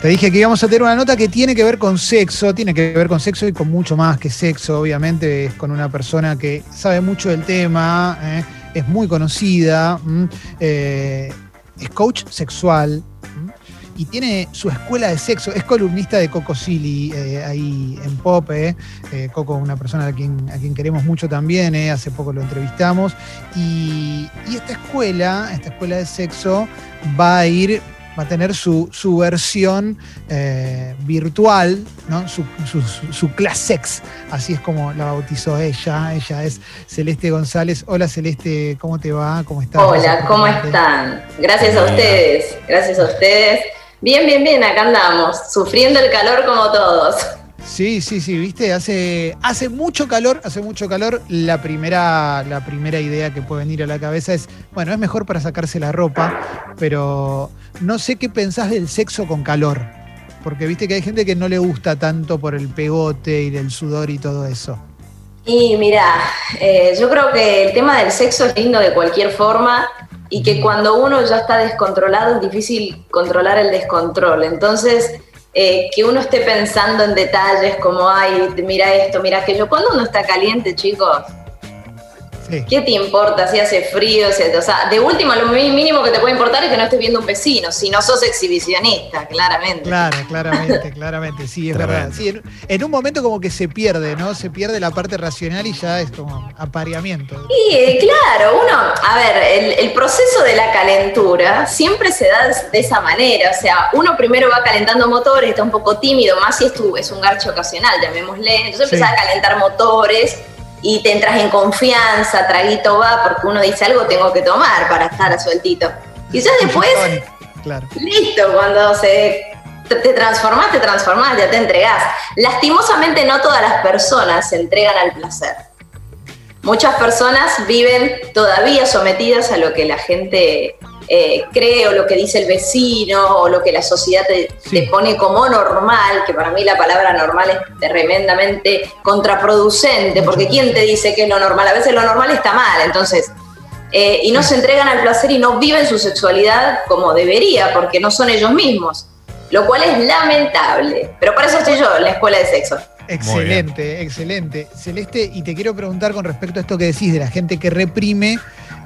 Te dije que íbamos a tener una nota que tiene que ver con sexo, tiene que ver con sexo y con mucho más que sexo, obviamente, es con una persona que sabe mucho del tema, ¿eh? es muy conocida, eh, es coach sexual y tiene su escuela de sexo, es columnista de Coco Silly eh, ahí en Pop, Coco una persona a quien, a quien queremos mucho también, hace poco lo entrevistamos, y esta escuela, esta escuela de sexo va a ir va a tener su, versión eh, virtual, ¿no? su, su, Classex, así es como la bautizó ella. Ella es Celeste González. Hola Celeste, ¿cómo te va? ¿Cómo estás? Hola, ¿cómo están? Gracias a ustedes, gracias a ustedes. Bien, bien, bien, acá andamos, sufriendo el calor como todos. Sí, sí, sí, viste, hace, hace mucho calor, hace mucho calor. La primera, la primera idea que puede venir a la cabeza es, bueno, es mejor para sacarse la ropa, pero no sé qué pensás del sexo con calor. Porque viste que hay gente que no le gusta tanto por el pegote y del sudor y todo eso. Y mira, eh, yo creo que el tema del sexo es lindo de cualquier forma y que cuando uno ya está descontrolado es difícil controlar el descontrol. Entonces, eh, que uno esté pensando en detalles como, ay, mira esto, mira aquello. Cuando uno está caliente, chicos, ¿Qué te importa si hace frío? o sea, de último, lo mínimo que te puede importar es que no estés viendo un vecino, si no sos exhibicionista, claramente. Claro, claramente, claramente, sí, es verdad. Sí, en, un momento como que se pierde, ¿no? Se pierde la parte racional y ya es como apareamiento. Y eh, claro, uno, a ver, el, proceso de la calentura siempre se da de esa manera, o sea, uno primero va calentando motores, está un poco tímido, más si es, tu, es un garcho ocasional, llamémosle, entonces empieza a calentar motores y te entras en confianza, traguito va, porque uno dice algo tengo que tomar para estar a sueltito. Y ya después, listo, cuando se te transformás, te transformás, ya te entregás. Lastimosamente no todas las personas se entregan al placer. Muchas personas viven todavía sometidas a lo que la gente eh, cree o lo que dice el vecino o lo que la sociedad te, pone como normal, que para mí la palabra normal es tremendamente contraproducente, porque ¿quién te dice que es lo normal? A veces lo normal está mal, entonces... Eh, y no se entregan al placer y no viven su sexualidad como debería, porque no son ellos mismos, lo cual es lamentable. Pero para eso estoy yo en la escuela de sexo. Excelente, excelente. Celeste, y te quiero preguntar con respecto a esto que decís de la gente que reprime,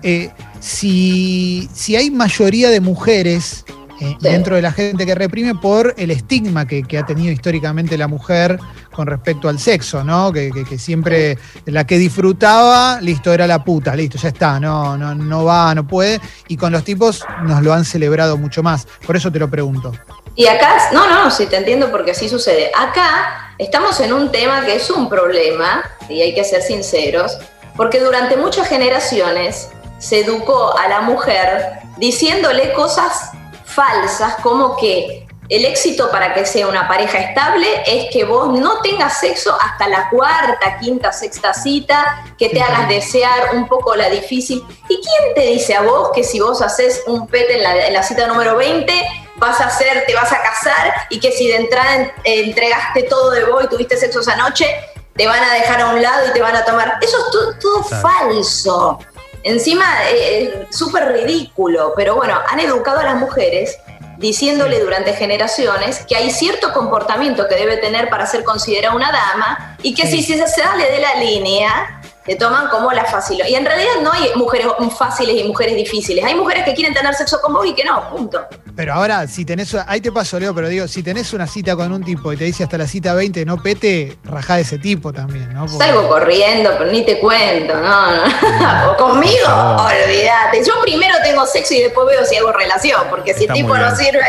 eh, si, si, hay mayoría de mujeres eh, dentro de la gente que reprime por el estigma que, ha tenido históricamente la mujer con respecto al sexo, ¿no? Que, siempre la que disfrutaba, listo, era la puta, listo, ya está, no, no, no va, no puede. Y con los tipos nos lo han celebrado mucho más. Por eso te lo pregunto. Y acá, no, no, sí te entiendo porque así sucede. Acá estamos en un tema que es un problema, y hay que ser sinceros, porque durante muchas generaciones se educó a la mujer diciéndole cosas falsas como que el éxito para que sea una pareja estable es que vos no tengas sexo hasta la cuarta, quinta, sexta cita, que te hagas desear un poco la difícil. ¿Y quién te dice a vos que si vos haces un pete en la, en la cita número 20, vas a hacer, te vas a casar y que si de entrada entregaste todo de vos y tuviste sexo esa noche, te van a dejar a un lado y te van a tomar. Eso es todo, falso. Encima, eh, súper ridículo, pero bueno, han educado a las mujeres diciéndole durante generaciones que hay cierto comportamiento que debe tener para ser considerada una dama y que si se sale de la línea, te toman como la fácil. Y en realidad no hay mujeres fáciles y mujeres difíciles. Hay mujeres que quieren tener sexo con vos y que no, punto. Pero ahora, si tenés, ahí te paso, Leo, pero digo, si tenés una cita con un tipo y te dice hasta la cita 20 no pete, rajá de ese tipo también, ¿no? Salgo corriendo, pero ni te cuento, no, no. o conmigo, olvídate. Yo primero tengo sexo y después veo si hago relación, porque si el tipo no sirve.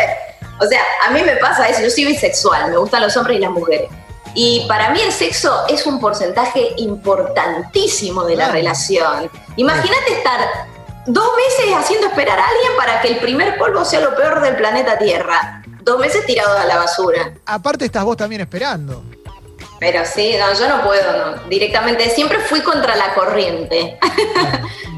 O sea, a mí me pasa eso, yo soy bisexual, me gustan los hombres y las mujeres. Y para mí el sexo es un porcentaje importantísimo de la relación. Imagínate estar dos meses haciendo esperar a alguien para que el primer polvo sea lo peor del planeta Tierra. Dos meses tirado a la basura. Aparte estás vos también esperando. Pero sí, no, yo no puedo, no. Directamente, siempre fui contra la corriente.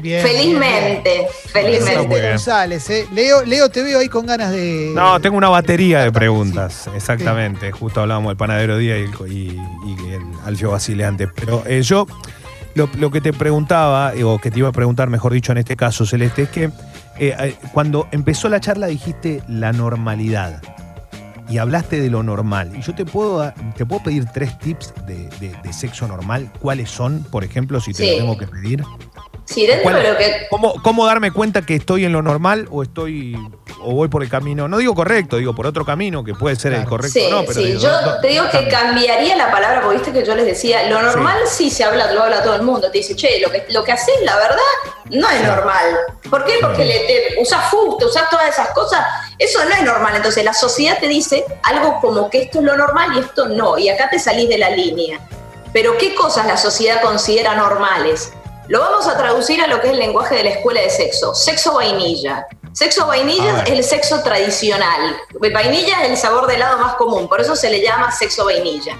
felizmente, felizmente. González, ¿eh? Leo, Leo, te veo ahí con ganas de. No, tengo una batería de preguntas, exactamente. Justo hablábamos del panadero Día y, el Alfio Basileante. Pero eh, yo lo, que te preguntaba, o que te iba a preguntar, mejor dicho, en este caso, Celeste, es que eh, cuando empezó la charla dijiste la normalidad. Y hablaste de lo normal. Y yo te puedo, te puedo pedir tres tips de, de- de sexo normal. ¿Cuáles son, por ejemplo, si te Sí. lo tengo que pedir? Sí, dentro ¿Cuál- de lo que ¿Cómo, ¿Cómo darme cuenta que estoy en lo normal o estoy o voy por el camino? No digo correcto, digo por otro camino que puede ser el correcto Sí, o no, pero sí, digo, yo no- te digo que cambiaría la palabra, porque viste que yo les decía, lo normal sí, se habla, lo habla todo el mundo, te dice, che, lo que, lo que haces, la verdad, no es normal. ¿Por qué? Porque le, te, usas fusto, usas todas esas cosas, eso no es normal. Entonces la sociedad te dice algo como que esto es lo normal y esto no, y acá te salís de la línea. Pero ¿qué cosas la sociedad considera normales? Lo vamos a traducir a lo que es el lenguaje de la escuela de sexo. Sexo vainilla. Sexo vainilla es el sexo tradicional. Vainilla es el sabor de helado más común, por eso se le llama sexo vainilla.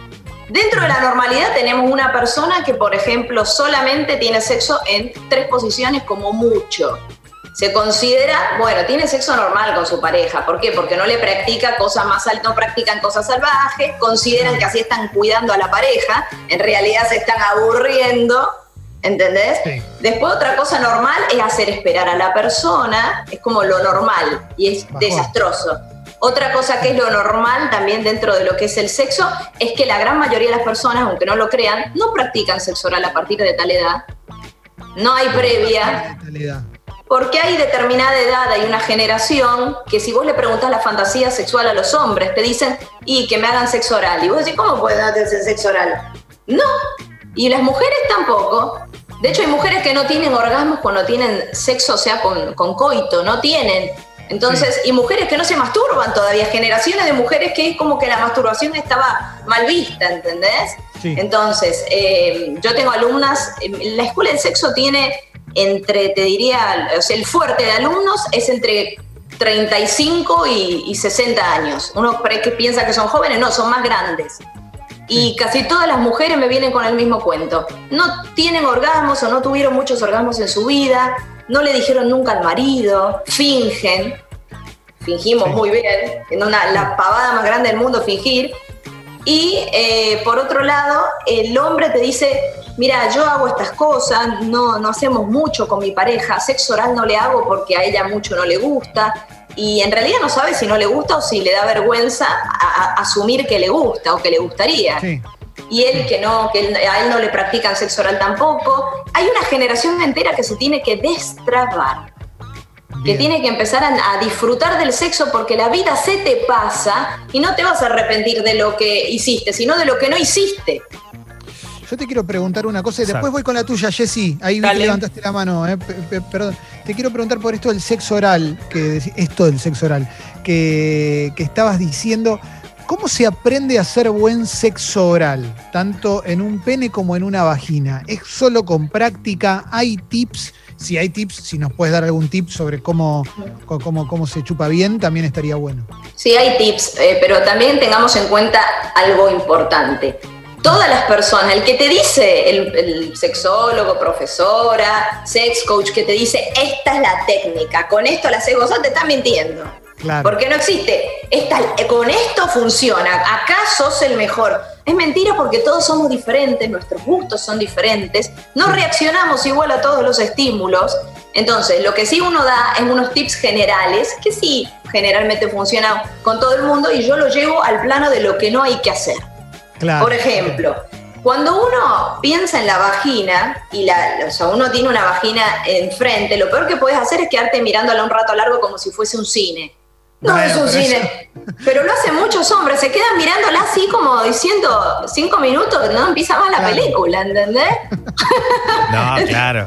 Dentro de la normalidad tenemos una persona que, por ejemplo, solamente tiene sexo en tres posiciones como mucho. Se considera, bueno, tiene sexo normal con su pareja. ¿Por qué? Porque no le practica cosas más altas, no practican cosas salvajes, consideran que así están cuidando a la pareja, en realidad se están aburriendo, ¿entendés? Sí. Después otra cosa normal es hacer esperar a la persona, es como lo normal y es Bajón. desastroso. Otra cosa que es lo normal también dentro de lo que es el sexo es que la gran mayoría de las personas, aunque no lo crean, no practican sexo oral a partir de tal edad. No hay previa, porque hay determinada edad, hay una generación que si vos le preguntás la fantasía sexual a los hombres, te dicen, y que me hagan sexo oral. Y vos decís, ¿cómo pueden hacerse sexo oral? No. Y las mujeres tampoco. De hecho, hay mujeres que no tienen orgasmos cuando tienen sexo, o sea, con, con coito, no tienen. Entonces, y mujeres que no se masturban todavía, generaciones de mujeres que es como que la masturbación estaba mal vista, ¿entendés? Sí. Entonces, eh, yo tengo alumnas, eh, la escuela de sexo tiene entre, te diría, o sea, el fuerte de alumnos es entre 35 y, y 60 años. Uno cree que piensa que son jóvenes, no, son más grandes. Y casi todas las mujeres me vienen con el mismo cuento. No tienen orgasmos o no tuvieron muchos orgasmos en su vida, no le dijeron nunca al marido, fingen, fingimos Sí. muy bien, en una, la pavada más grande del mundo fingir. Y eh, por otro lado, el hombre te dice, mira, yo hago estas cosas, no, no hacemos mucho con mi pareja, sexo oral no le hago porque a ella mucho no le gusta. Y en realidad no sabe si no le gusta o si le da vergüenza a- a- asumir que le gusta o que le gustaría Sí. y él que no, que él- a él no le practican sexo oral tampoco. Hay una generación entera que se tiene que destrabar, que tiene que empezar a, a disfrutar del sexo porque la vida se te pasa y no te vas a arrepentir de lo que hiciste, sino de lo que no hiciste. Yo te quiero preguntar una cosa y después Exacto. voy con la tuya, Jessy. Ahí vi que levantaste la mano, eh, pe- pe- perdón. Te quiero preguntar por esto del sexo oral, que esto del sexo oral, que, que estabas diciendo. ¿Cómo se aprende a hacer buen sexo oral, tanto en un pene como en una vagina? ¿Es solo con práctica? ¿Hay tips? Si hay tips, si nos puedes dar algún tip sobre cómo, cómo, cómo se chupa bien, también estaría bueno. Sí, hay tips, eh, pero también tengamos en cuenta algo importante. Todas las personas, el que te dice, el, el sexólogo, profesora, sex coach, que te dice, esta es la técnica, con esto la haces vos, te está mintiendo. Claro. Porque no existe. Esta, con esto funciona. Acá sos el mejor. Es mentira porque todos somos diferentes, nuestros gustos son diferentes, no reaccionamos igual a todos los estímulos. Entonces, lo que sí uno da es unos tips generales que sí generalmente funcionan con todo el mundo y yo lo llevo al plano de lo que no hay que hacer. Claro. Por ejemplo, cuando uno piensa en la vagina y la, o sea, uno tiene una vagina enfrente, lo peor que puedes hacer es quedarte mirándola un rato largo como si fuese un cine. No Bueno, es un pero cine. Pero lo hacen muchos hombres, se quedan mirándola así como diciendo cinco minutos, no empieza más la Claro. película, ¿entendés? No, claro.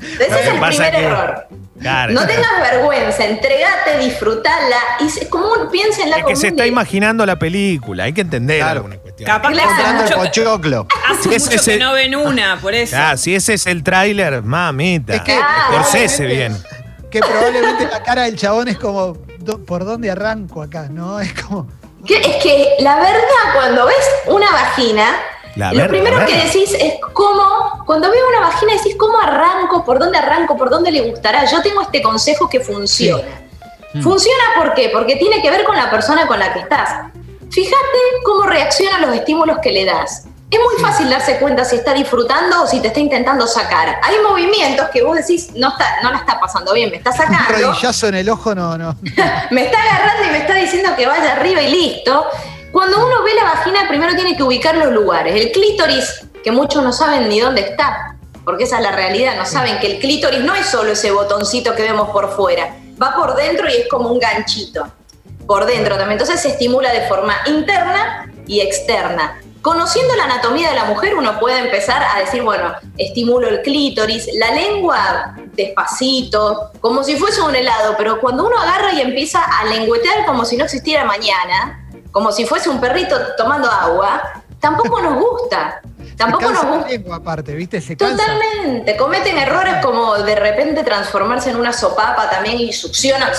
Ese Lo es el primer que- error. claro. No tengas vergüenza, entregate, disfrutala y se- como un- piénsenla Es como que se está imaginando la película, hay que entender Claro. alguna cuestión. Capaz que Claro. hace Comprando el mucho, pochoclo. hace mucho que no ven una, por eso. Ah, si ese es el tráiler, mamita. Es que- Scorsese bien. Que probablemente la cara del chabón es como, ¿por dónde arranco acá? ¿No? Es como. Que- es que la verdad, cuando ves una vagina, La lo primero que decís es cómo, cuando veo una vagina decís cómo arranco, por dónde arranco, por dónde le gustará. Yo tengo este consejo que funciona. ¿Funciona por qué? Porque tiene que ver con la persona con la que estás. Fíjate cómo reacciona a los estímulos que le das. es muy fácil darse cuenta si está disfrutando o si te está intentando sacar. Hay movimientos que vos decís, no, está, no la está pasando bien, me está sacando. Un rodillazo en el ojo, no, no. me está agarrando y me está diciendo que vaya arriba y listo. Cuando uno ve la vagina, primero tiene que ubicar los lugares. El clítoris, que muchos no saben ni dónde está, porque esa es la realidad, no saben que el clítoris no es solo ese botoncito que vemos por fuera, va por dentro y es como un ganchito. Por dentro también. Entonces se estimula de forma interna y externa. Conociendo la anatomía de la mujer, uno puede empezar a decir, bueno, estimulo el clítoris, la lengua despacito, como si fuese un helado, pero cuando uno agarra y empieza a lengüetear como si no existiera mañana, como si fuese un perrito tomando agua, tampoco nos gusta. Tampoco nos gusta. Lengua aparte, ¿viste? Se Totalmente. Cometen errores como de repente transformarse en una sopapa también y succiona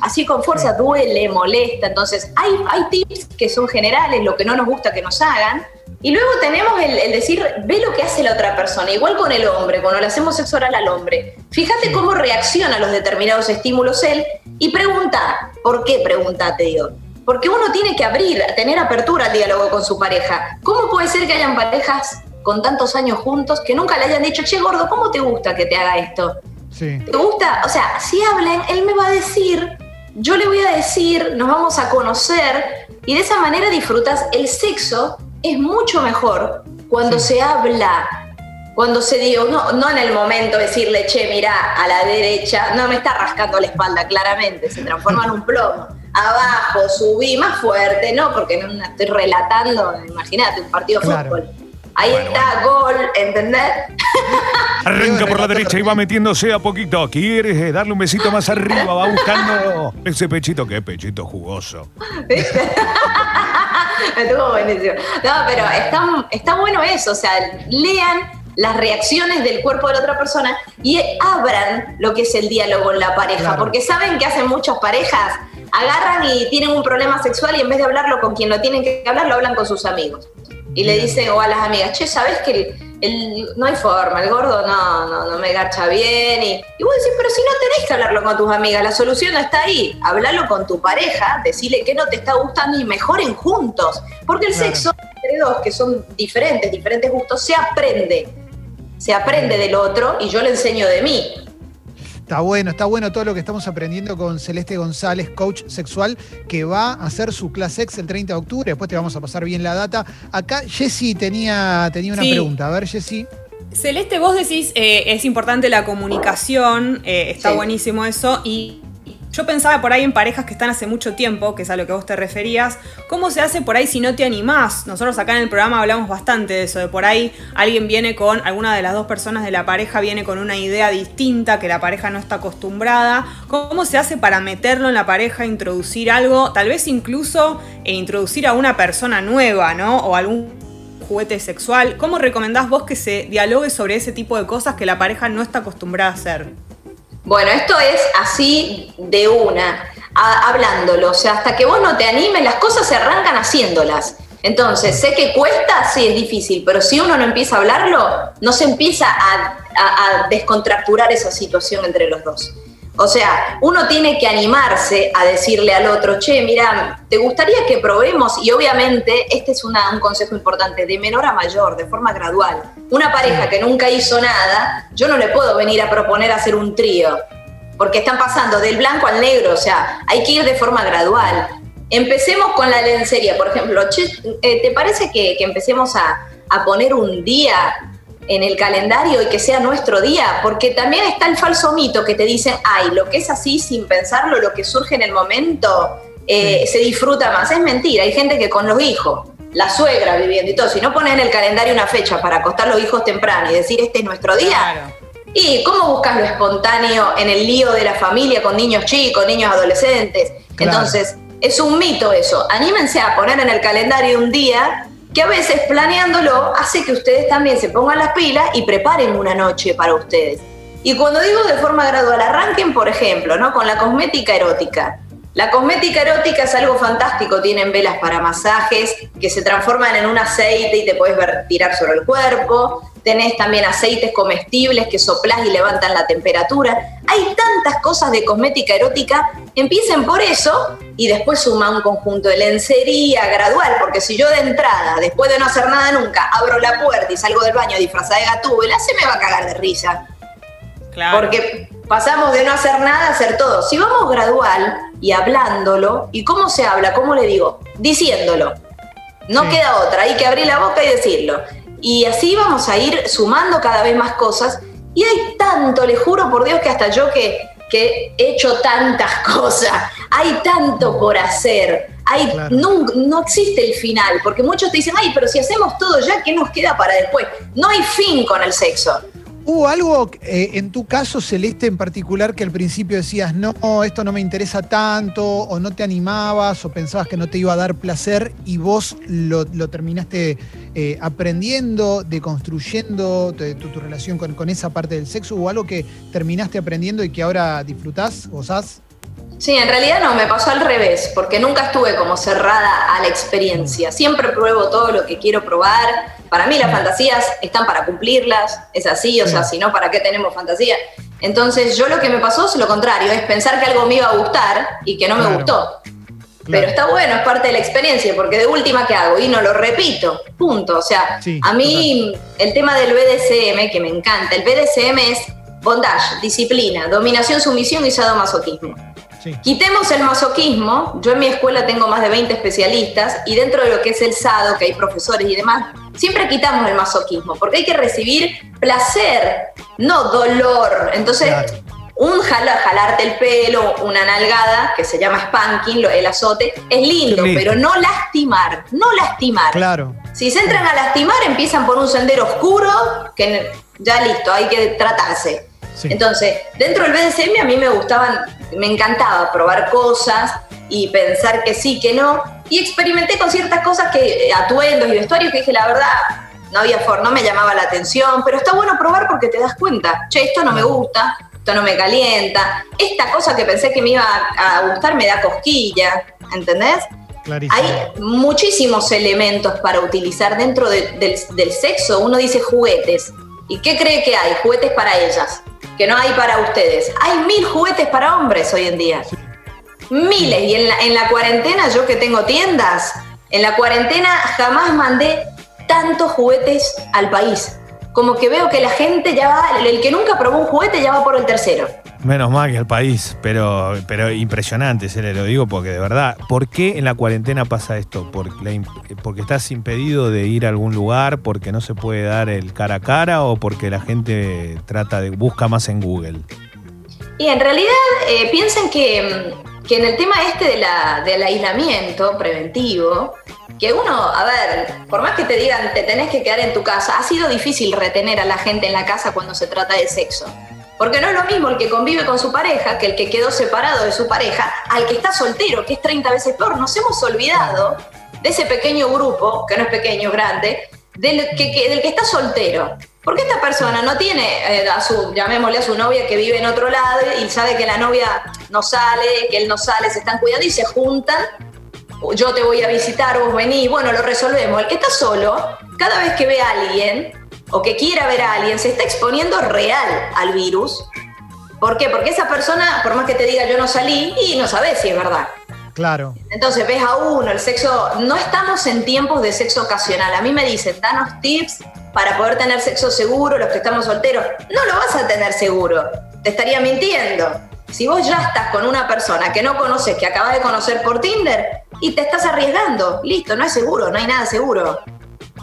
así con fuerza, duele, molesta. Entonces, hay, hay tips que son generales, lo que no nos gusta que nos hagan. Y luego tenemos el, decir, ve lo que hace la otra persona, igual con el hombre, cuando le hacemos sexo oral al hombre. Fíjate cómo reacciona a los determinados estímulos él y pregunta, ¿por qué pregunta, te digo? Porque uno tiene que abrir, tener apertura al diálogo con su pareja. ¿Cómo puede ser que hayan parejas con tantos años juntos que nunca le hayan dicho, che, gordo, ¿cómo te gusta que te haga esto? Sí. ¿Te gusta? O sea, si hablen, él me va a decir, yo le voy a decir, nos vamos a conocer y de esa manera disfrutas. El sexo es mucho mejor cuando se habla, cuando se diga, no, no en el momento decirle, che, mira, a la derecha, no me está rascando la espalda, claramente, se transforma en un plomo abajo, subí más fuerte, no, porque no estoy relatando, imagínate, un partido de fútbol. Ahí está, gol, ¿entendés? Arranca por la derecha y va metiéndose a poquito. Quieres eh, darle un besito más arriba, va buscando ese pechito, qué pechito jugoso. Estuvo buenísimo. No, pero está, está bueno eso, o sea, lean las reacciones del cuerpo de la otra persona y abran lo que es el diálogo en la pareja, porque saben que hacen muchas parejas, agarran y tienen un problema sexual y en vez de hablarlo con quien lo tienen que hablar, lo hablan con sus amigos. Y le dicen, o a las amigas, che, ¿sabes que el, no hay forma, el gordo no, no, no me garcha bien? Y, y vos decís, pero si no tenés que hablarlo con tus amigas, la solución está ahí. Hablalo con tu pareja, decirle que no te está gustando y mejoren juntos. Porque el sexo entre dos que son diferentes, diferentes gustos, se aprende. Se aprende del otro y yo le enseño de mí. Está bueno, está bueno todo lo que estamos aprendiendo con Celeste González, coach sexual, que va a hacer su clase X el 30 de octubre. Después te vamos a pasar bien la data. Acá Jessy tenía, tenía una pregunta. A ver, Jessy. Celeste, vos decís, eh, es importante la comunicación, eh, está buenísimo eso, y yo pensaba por ahí en parejas que están hace mucho tiempo, que es a lo que vos te referías. ¿Cómo se hace por ahí si no te animás? Nosotros acá en el programa hablamos bastante de eso, de por ahí alguien viene con, alguna de las dos personas de la pareja viene con una idea distinta que la pareja no está acostumbrada. ¿Cómo se hace para meterlo en la pareja, introducir algo, tal vez incluso e introducir a una persona nueva, ¿no? O algún juguete sexual. ¿Cómo recomendás vos que se dialogue sobre ese tipo de cosas que la pareja no está acostumbrada a hacer? Bueno, esto es así de una, hablándolo. O sea, hasta que vos no te animes, las cosas se arrancan haciéndolas. Entonces, sé que cuesta, sí es difícil, pero si uno no empieza a hablarlo, no se empieza a descontracturar esa situación entre los dos. O sea, uno tiene que animarse a decirle al otro, che, mira, ¿te gustaría que probemos? Y obviamente, este es un consejo importante, de menor a mayor, de forma gradual. Una pareja que nunca hizo nada, yo no le puedo venir a proponer hacer un trío, porque están pasando del blanco al negro, o sea, hay que ir de forma gradual. Empecemos con la lencería, por ejemplo. Che, eh, ¿Te parece que, empecemos a, a poner un día en el calendario y que sea nuestro día, porque también está el falso mito que te dicen, ay, lo que es así sin pensarlo, lo que surge en el momento, eh, se disfruta más. Es mentira, hay gente que con los hijos, la suegra viviendo y todo, si no pones en el calendario una fecha para acostar los hijos temprano y decir, este es nuestro día, ¿Y cómo buscas lo espontáneo en el lío de la familia con niños chicos, niños adolescentes? Entonces, es un mito eso. Anímense a poner en el calendario un día que a veces planeándolo hace que ustedes también se pongan las pilas y preparen una noche para ustedes. Y cuando digo de forma gradual, arranquen, por ejemplo, ¿no? con la cosmética erótica. La cosmética erótica es algo fantástico, tienen velas para masajes que se transforman en un aceite y te puedes ver, tirar sobre el cuerpo, tenés también aceites comestibles que soplás y levantan la temperatura. Hay tantas cosas de cosmética erótica, empiecen por eso y después suma un conjunto de lencería gradual, porque si yo de entrada, después de no hacer nada nunca, abro la puerta y salgo del baño disfrazada de gatúbela, se me va a cagar de risa. Claro. Porque pasamos de no hacer nada a hacer todo. Si vamos gradual y hablándolo, ¿y cómo se habla? ¿Cómo le digo? Diciéndolo. No queda otra, hay que abrir la boca y decirlo. Y así vamos a ir sumando cada vez más cosas. Y hay tanto, le juro por Dios que hasta yo que, que he hecho tantas cosas, hay tanto por hacer. Hay, no, no, existe el final, porque muchos te dicen, ay, pero si hacemos todo ya, ¿qué nos queda para después? No hay fin con el sexo. ¿Hubo algo eh, en tu caso, Celeste, en particular, que al principio decías, no, esto no me interesa tanto, o no te animabas, o pensabas que no te iba a dar placer, y vos lo, terminaste eh, aprendiendo, deconstruyendo tu, tu relación con, con, esa parte del sexo? ¿O algo que terminaste aprendiendo y que ahora disfrutás, gozás? Sí, en realidad no, me pasó al revés, porque nunca estuve como cerrada a la experiencia. Siempre pruebo todo lo que quiero probar. Para mí las fantasías están para cumplirlas, es así, o sea, si no, ¿para qué tenemos fantasía? Entonces yo lo que me pasó es lo contrario, es pensar que algo me iba a gustar y que no me gustó. Pero está bueno, es parte de la experiencia, porque de última, ¿qué hago? Y no lo repito, punto. O sea, a mí el tema del BDSM, que me encanta, el BDSM es bondage, disciplina, dominación, sumisión y sadomasoquismo. Quitemos el masoquismo. Yo en mi escuela tengo más de 20 especialistas y dentro de lo que es el SADO, que hay profesores y demás, siempre quitamos el masoquismo porque hay que recibir placer, no dolor. Entonces, un jalarte el pelo, una nalgada, que se llama spanking, el azote, es lindo, pero no lastimar, no lastimar. Claro. Si se entran a lastimar, empiezan por un sendero oscuro que ya listo, hay que tratarse. Entonces, dentro del BDSM a mí me gustaban, me encantaba probar cosas y pensar que sí, que no. Y experimenté con ciertas cosas que, eh, atuendos y vestuarios que dije, la verdad, no había forma, no me llamaba la atención, pero está bueno probar porque te das cuenta, che, esto no me gusta, esto no me calienta, esta cosa que pensé que me iba a gustar me da cosquilla, ¿entendés? Hay muchísimos elementos para utilizar dentro del, del sexo. Uno dice juguetes. ¿Y qué cree que hay? Juguetes para ellas que no hay para ustedes. Hay mil juguetes para hombres hoy en día. Miles. Y en la, en la cuarentena, yo que tengo tiendas, en la cuarentena jamás mandé tantos juguetes al país. Como que veo que la gente ya va, el que nunca probó un juguete ya va por el tercero. Menos mal que el país, pero, pero impresionante, se le lo digo, porque de verdad, ¿por qué en la cuarentena pasa esto? Porque, porque estás impedido de ir a algún lugar, porque no se puede dar el cara a cara o porque la gente trata de busca más en Google. Y en realidad eh, piensen que, que, en el tema este de la, del aislamiento preventivo, que uno, a ver, por más que te digan te tenés que quedar en tu casa, ha sido difícil retener a la gente en la casa cuando se trata de sexo. Porque no es lo mismo el que convive con su pareja que el que quedó separado de su pareja al que está soltero, que es 30 veces peor. Nos hemos olvidado de ese pequeño grupo, que no es pequeño, grande, del que, del que está soltero. Porque esta persona no tiene eh, a su, llamémosle a su novia que vive en otro lado y sabe que la novia no sale, que él no sale, se están cuidando y se juntan. Yo te voy a visitar, vos venís, bueno, lo resolvemos. El que está solo, cada vez que ve a alguien, o que quiera ver a alguien se está exponiendo real al virus. ¿Por qué? Porque esa persona, por más que te diga yo no salí, y no sabes si es verdad. Claro. Entonces ves a uno, el sexo, no estamos en tiempos de sexo ocasional. A mí me dicen, danos tips para poder tener sexo seguro, los que estamos solteros. No lo vas a tener seguro, te estaría mintiendo. Si vos ya estás con una persona que no conoces, que acabas de conocer por Tinder, y te estás arriesgando, listo, no es seguro, no hay nada seguro.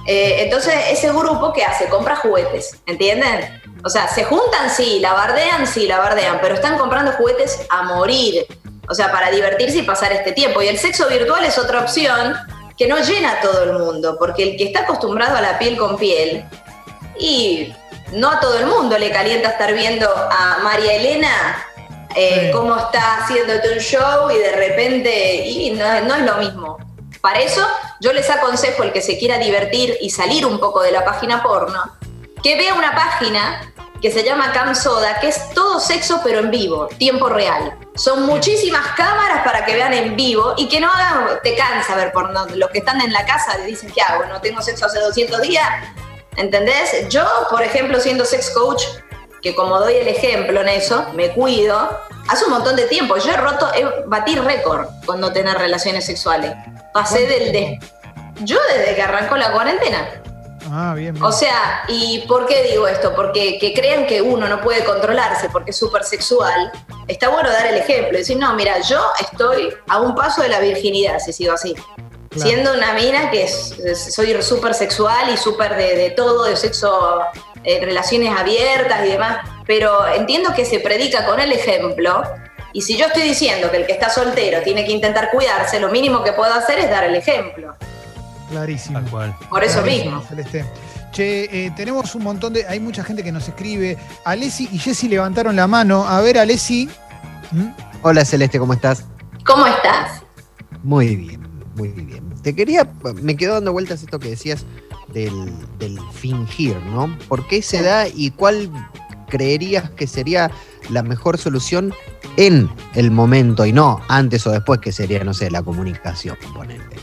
Eh, entonces, ese grupo que hace, compra juguetes, ¿entienden? O sea, se juntan, sí, la bardean, sí, la bardean, pero están comprando juguetes a morir. O sea, para divertirse y pasar este tiempo. Y el sexo virtual es otra opción que no llena a todo el mundo, porque el que está acostumbrado a la piel con piel, y no a todo el mundo le calienta estar viendo a María Elena eh, cómo está haciéndote un show y de repente, y no, no es lo mismo. Para eso yo les aconsejo el que se quiera divertir y salir un poco de la página porno, que vea una página que se llama Cam Soda, que es todo sexo pero en vivo, tiempo real. Son muchísimas cámaras para que vean en vivo y que no hagan, te cansa ver porno. Los que están en la casa dicen, ¿qué hago? No tengo sexo hace 200 días. ¿Entendés? Yo, por ejemplo, siendo sex coach, que como doy el ejemplo en eso, me cuido, hace un montón de tiempo. Yo he roto, he batí récord con no tener relaciones sexuales. Pasé del de. Yo desde que arrancó la cuarentena. Ah, bien, O sea, ¿y por qué digo esto? Porque que crean que uno no puede controlarse porque es súper sexual, está bueno dar el ejemplo. Decir, no, mira, yo estoy a un paso de la virginidad, si sigo así. Siendo una mina que soy súper sexual y súper de, todo, de sexo, eh, relaciones abiertas y demás, pero entiendo que se predica con el ejemplo. Y si yo estoy diciendo que el que está soltero tiene que intentar cuidarse, lo mínimo que puedo hacer es dar el ejemplo. Clarísimo. Por eso mismo. Celeste. Che, eh, tenemos un montón de. Hay mucha gente que nos escribe. Alessi y Jessy levantaron la mano. A ver, Alessi. ¿Mm? Hola Celeste, ¿cómo estás? ¿Cómo estás? Muy bien, muy bien. Te quería. Me quedó dando vueltas esto que decías del, fingir, ¿no? ¿Por qué se da y cuál creerías que sería la mejor solución en el momento y no antes o después, que sería, no sé, la comunicación, componente?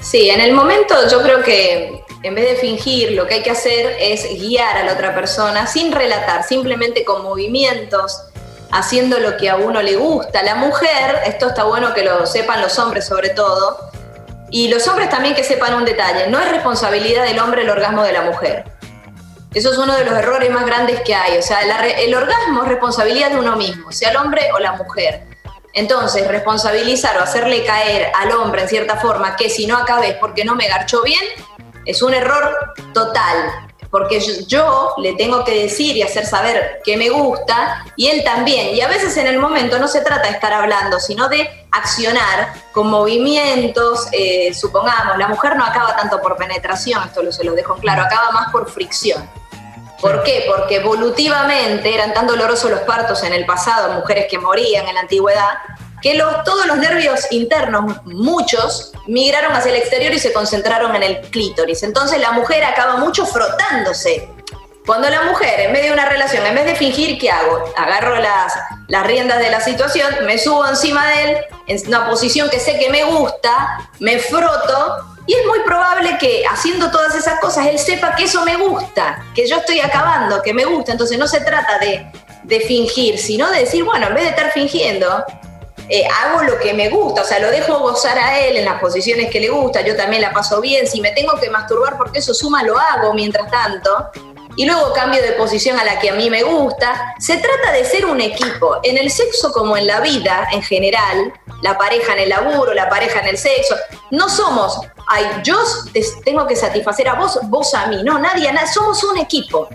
Sí, en el momento yo creo que en vez de fingir, lo que hay que hacer es guiar a la otra persona sin relatar, simplemente con movimientos, haciendo lo que a uno le gusta. La mujer, esto está bueno que lo sepan los hombres sobre todo, y los hombres también que sepan un detalle, no es responsabilidad del hombre el orgasmo de la mujer. Eso es uno de los errores más grandes que hay. O sea, el orgasmo es responsabilidad de uno mismo, sea el hombre o la mujer. Entonces, responsabilizar o hacerle caer al hombre en cierta forma que si no acabes porque no me garchó bien, es un error total. Porque yo, le tengo que decir y hacer saber que me gusta y él también. Y a veces en el momento no se trata de estar hablando, sino de accionar con movimientos. Eh, supongamos, la mujer no acaba tanto por penetración, esto se lo dejo en claro, acaba más por fricción. ¿Por qué? Porque evolutivamente eran tan dolorosos los partos en el pasado, mujeres que morían en la antigüedad, que los, todos los nervios internos, muchos, migraron hacia el exterior y se concentraron en el clítoris. Entonces la mujer acaba mucho frotándose. Cuando la mujer, en medio de una relación, en vez de fingir, ¿qué hago? Agarro las, las riendas de la situación, me subo encima de él, en una posición que sé que me gusta, me froto y es muy probable que haciendo todas esas cosas él sepa que eso me gusta, que yo estoy acabando, que me gusta. Entonces no se trata de, fingir, sino de decir, bueno, en vez de estar fingiendo, eh, hago lo que me gusta, o sea, lo dejo gozar a él en las posiciones que le gusta, yo también la paso bien, si me tengo que masturbar porque eso suma, lo hago mientras tanto, y luego cambio de posición a la que a mí me gusta. Se trata de ser un equipo, en el sexo como en la vida en general, la pareja en el laburo, la pareja en el sexo, no somos ay, yo tengo que satisfacer a vos, vos a mí. No, nadie, nadie, somos un equipo.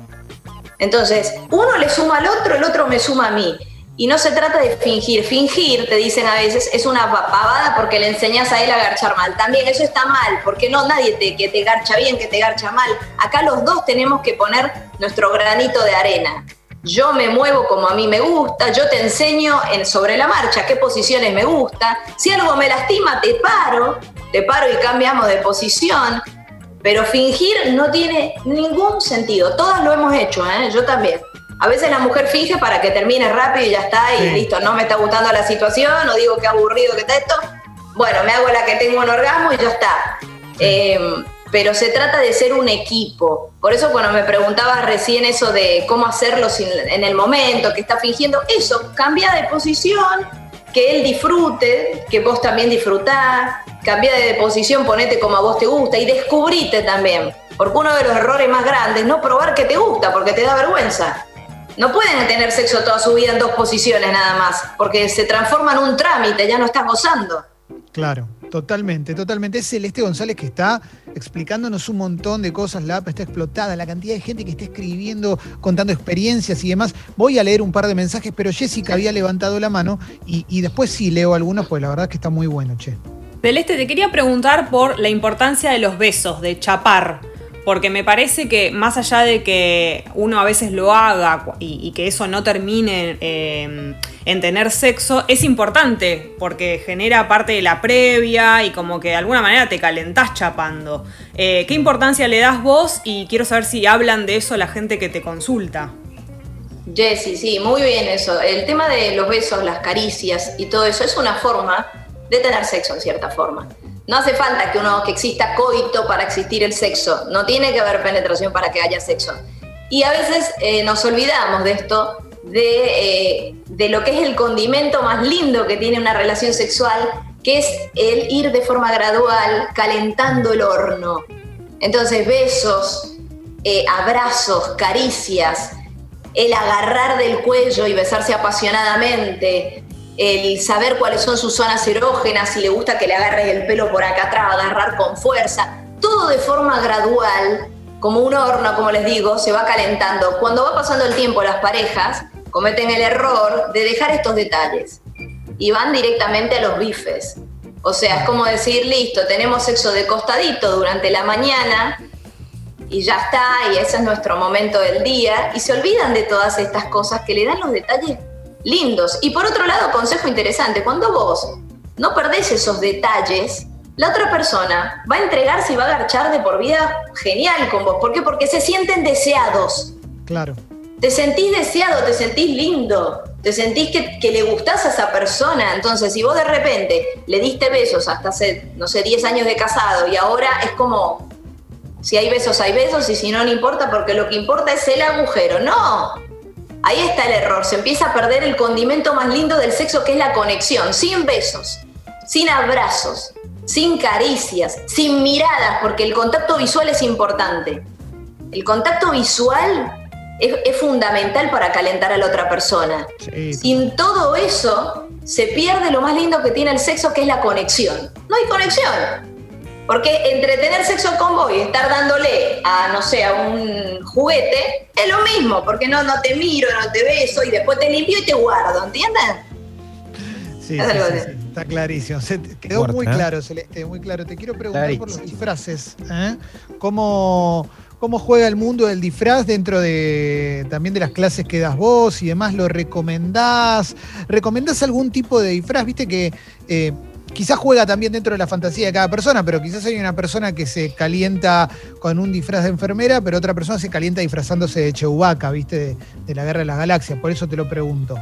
Entonces, uno le suma al otro, el otro me suma a mí. Y no se trata de fingir. Fingir, te dicen a veces, es una pavada porque le enseñas a él a garchar mal. También eso está mal, porque no nadie te, que te garcha bien, que te garcha mal. Acá los dos tenemos que poner nuestro granito de arena. Yo me muevo como a mí me gusta, yo te enseño en, sobre la marcha qué posiciones me gusta. Si algo me lastima, te paro te paro y cambiamos de posición, pero fingir no tiene ningún sentido. Todas lo hemos hecho, ¿eh? yo también. A veces la mujer finge para que termine rápido y ya está, y listo, no me está gustando la situación, o digo que aburrido que está esto. Bueno, me hago la que tengo un orgasmo y ya está. Em, pero se trata de ser un equipo. Por eso cuando me preguntabas recién eso de cómo hacerlo en el momento que está fingiendo, eso, cambia de posición, que él disfrute, que vos también disfrutás, cambia de posición, ponete como a vos te gusta y descubrite también. Porque uno de los errores más grandes es no probar que te gusta, porque te da vergüenza. No pueden tener sexo toda su vida en dos posiciones nada más, porque se transforma en un trámite, ya no estás gozando. Claro, totalmente, totalmente. Es Celeste González que está explicándonos un montón de cosas. La app está explotada, la cantidad de gente que está escribiendo, contando experiencias y demás. Voy a leer un par de mensajes, pero Jessica había levantado la mano y, y después sí leo algunos, pues la verdad que está muy bueno, che. Celeste, te quería preguntar por la importancia de los besos, de chapar. Porque me parece que más allá de que uno a veces lo haga y, que eso no termine em, en tener sexo, es importante porque genera parte de la previa y como que de alguna manera te calentás chapando. Eh, ¿Qué importancia le das vos? Y quiero saber si hablan de eso la gente que te consulta. Jessy, sí, muy bien eso. El tema de los besos, las caricias y todo eso es una forma de tener sexo en cierta forma. No hace falta que uno que exista coito para existir el sexo. No tiene que haber penetración para que haya sexo. Y a veces eh, nos olvidamos de esto, de, eh, de lo que es el condimento más lindo que tiene una relación sexual, que es el ir de forma gradual calentando el horno. Entonces, besos, eh, abrazos, caricias, el agarrar del cuello y besarse apasionadamente, el saber cuáles son sus zonas erógenas, si le gusta que le agarres el pelo por acá atrás, agarrar con fuerza, todo de forma gradual, como un horno, como les digo, se va calentando. Cuando va pasando el tiempo, las parejas cometen el error de dejar estos detalles y van directamente a los bifes. O sea, es como decir, listo, tenemos sexo de costadito durante la mañana y ya está, y ese es nuestro momento del día, y se olvidan de todas estas cosas que le dan los detalles lindos. Y por otro lado, consejo interesante, cuando vos no perdés esos detalles, la otra persona va a entregarse y va a agarchar de por vida genial con vos. ¿Por qué? Porque se sienten deseados. Claro. Te sentís deseado, te sentís lindo, te sentís que, que, le gustás a esa persona. Entonces, si vos de repente le diste besos hasta hace, no sé, 10 años de casado y ahora es como, si hay besos, hay besos y si no, no importa porque lo que importa es el agujero. No, Ahí está el error, se empieza a perder el condimento más lindo del sexo que es la conexión, sin besos, sin abrazos, sin caricias, sin miradas, porque el contacto visual es importante. El contacto visual es, fundamental para calentar a la otra persona. Sin todo eso, se pierde lo más lindo que tiene el sexo, que es la conexión. No hay conexión. Porque entre tener sexo con vos y estar dándole a, no sé, a un juguete, es lo mismo, porque no, no te miro, no te beso y después te limpio y te guardo, ¿entienden? Sí, sí, sí, está clarísimo. Se quedó muy claro, Celeste, muy claro. Te quiero preguntar por los disfraces. ¿eh? ¿Cómo, ¿Cómo juega el mundo del disfraz dentro de también de las clases que das vos y demás? ¿Lo recomendás? ¿Recomendás algún tipo de disfraz? Viste que eh, quizás juega también dentro de la fantasía de cada persona, pero quizás hay una persona que se calienta con un disfraz de enfermera, pero otra persona se calienta disfrazándose de Chewbacca, ¿viste? De, la Guerra de las Galaxias, por eso te lo pregunto.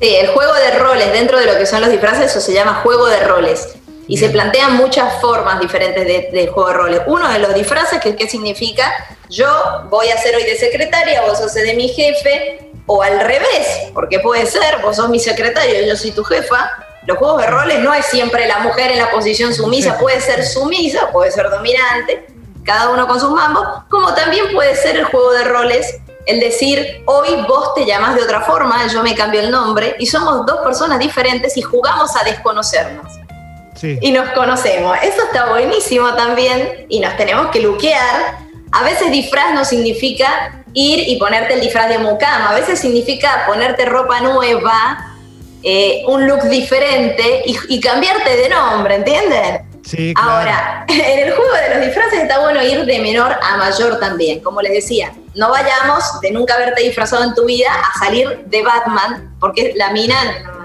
Sí, el juego de roles dentro de lo que son los disfraces, eso se llama juego de roles. Y se plantean muchas formas diferentes de, juego de roles. Uno de los disfraces, que, ¿qué significa? Yo voy a ser hoy de secretaria, vos sos de mi jefe, o al revés, porque puede ser, vos sos mi secretario, yo soy tu jefa, los juegos de roles no es siempre la mujer en la posición sumisa, puede ser sumisa, puede ser dominante, cada uno con sus mambos, como también puede ser el juego de roles el decir, hoy vos te llamas de otra forma, yo me cambio el nombre, y somos dos personas diferentes y jugamos a desconocernos. Y nos conocemos. Eso está buenísimo también, y nos tenemos que luquear. A veces disfraz no significa ir y ponerte el disfraz de mucama, a veces significa ponerte ropa nueva, eh, un look diferente y, cambiarte de nombre, ¿entienden? Sí, claro. Ahora, en el juego de los disfraces está bueno ir de menor a mayor también. Como les decía, no vayamos de nunca haberte disfrazado en tu vida a salir de Batman, porque la mina,